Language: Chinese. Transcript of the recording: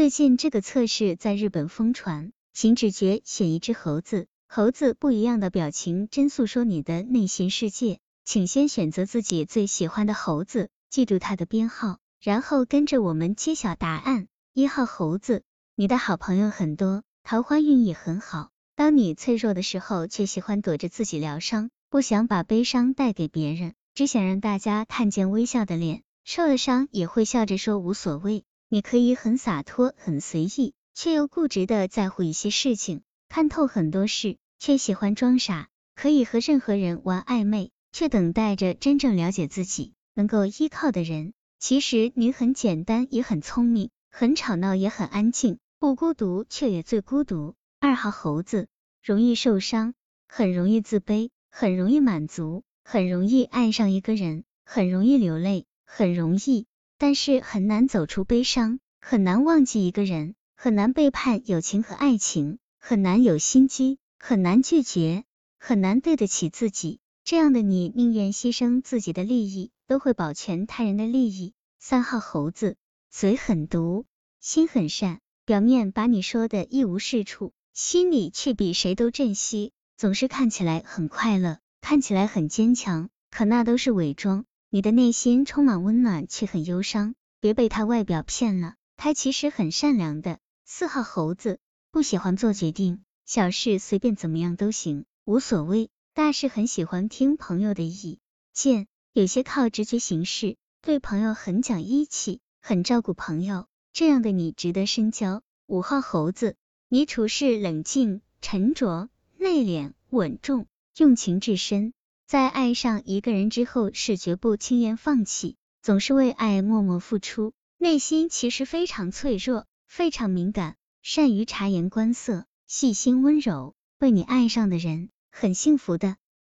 最近这个测试在日本疯传，请直觉选一只猴子，猴子不一样的表情真诉说你的内心世界，请先选择自己最喜欢的猴子，记住它的编号，然后跟着我们揭晓答案。一号猴子，你的好朋友很多，桃花运也很好。当你脆弱的时候，却喜欢躲着自己疗伤，不想把悲伤带给别人，只想让大家看见微笑的脸，受了伤也会笑着说无所谓。你可以很洒脱、很随意，却又固执的在乎一些事情，看透很多事，却喜欢装傻。可以和任何人玩暧昧，却等待着真正了解自己、能够依靠的人。其实你很简单，也很聪明，很吵闹，也很安静，不孤独，却也最孤独。二号猴子容易受伤，很容易自卑，很容易满足，很容易爱上一个人，很容易流泪，很容易。但是很难走出悲伤，很难忘记一个人，很难背叛友情和爱情，很难有心机，很难拒绝，很难对得起自己。这样的你，宁愿牺牲自己的利益，都会保全他人的利益。三号猴子，嘴很毒，心很善，表面把你说的一无是处，心里却比谁都珍惜，总是看起来很快乐，看起来很坚强，可那都是伪装。你的内心充满温暖，却很忧伤。别被他外表骗了，他其实很善良的。四号猴子不喜欢做决定，小事随便怎么样都行，无所谓。大事很喜欢听朋友的意见，有些靠直觉行事，对朋友很讲义气，很照顾朋友。这样的你值得深交。五号猴子，你处事冷静、沉着、内敛、稳重，用情至深。在爱上一个人之后，是绝不轻言放弃，总是为爱默默付出，内心其实非常脆弱，非常敏感，善于察言观色，细心温柔。为你爱上的人很幸福的。